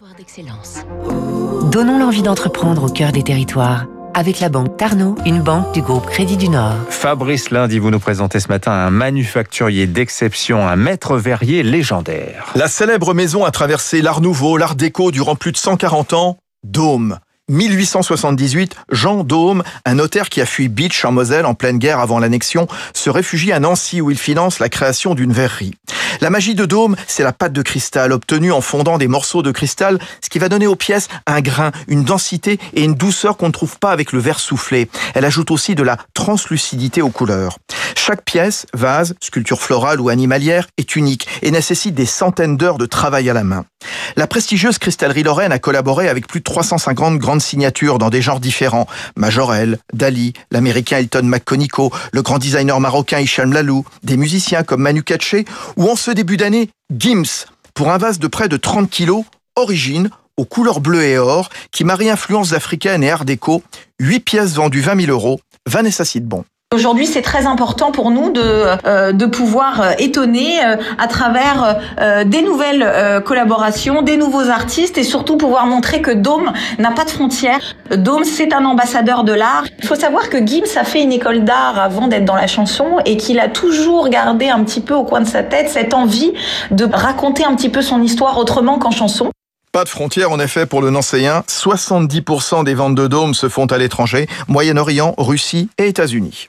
Territoire d'excellence. Donnons l'envie d'entreprendre au cœur des territoires. Avec la banque Tarno, une banque du groupe Crédit du Nord. Fabrice Lundi, vous nous présentez ce matin un manufacturier d'exception, un maître verrier légendaire. La célèbre maison a traversé l'art nouveau, l'art déco durant plus de 140 ans. Dôme. 1878, Jean Dôme, un notaire qui a fui Beach en Moselle en pleine guerre avant l'annexion, se réfugie à Nancy où il finance la création d'une verrerie. La magie de Dôme, c'est la pâte de cristal obtenue en fondant des morceaux de cristal, ce qui va donner aux pièces un grain, une densité et une douceur qu'on ne trouve pas avec le verre soufflé. Elle ajoute aussi de la translucidité aux couleurs. Chaque pièce, vase, sculpture florale ou animalière, est unique et nécessite des centaines d'heures de travail à la main. La prestigieuse cristallerie Lorraine a collaboré avec plus de 350 grandes signatures dans des genres différents. Majorel, Dali, l'américain Elton McConico, le grand designer marocain Hicham Lalou, des musiciens comme Manu Katché ou en ce début d'année, Gims, pour un vase de près de 30 kilos, origine, aux couleurs bleues et or, qui marie influences africaines et art déco, 8 pièces vendues 20 000 euros, Vanessa Sidbon. Aujourd'hui, c'est très important pour nous de, euh, de pouvoir euh, étonner euh, à travers des nouvelles collaborations, des nouveaux artistes et surtout pouvoir montrer que Dôme n'a pas de frontières. Dôme, c'est un ambassadeur de l'art. Il faut savoir que Gims a fait une école d'art avant d'être dans la chanson et qu'il a toujours gardé un petit peu au coin de sa tête cette envie de raconter un petit peu son histoire autrement qu'en chanson. Pas de frontières en effet pour le Nancéen. 70% des ventes de dômes se font à l'étranger, Moyen-Orient, Russie et États-Unis.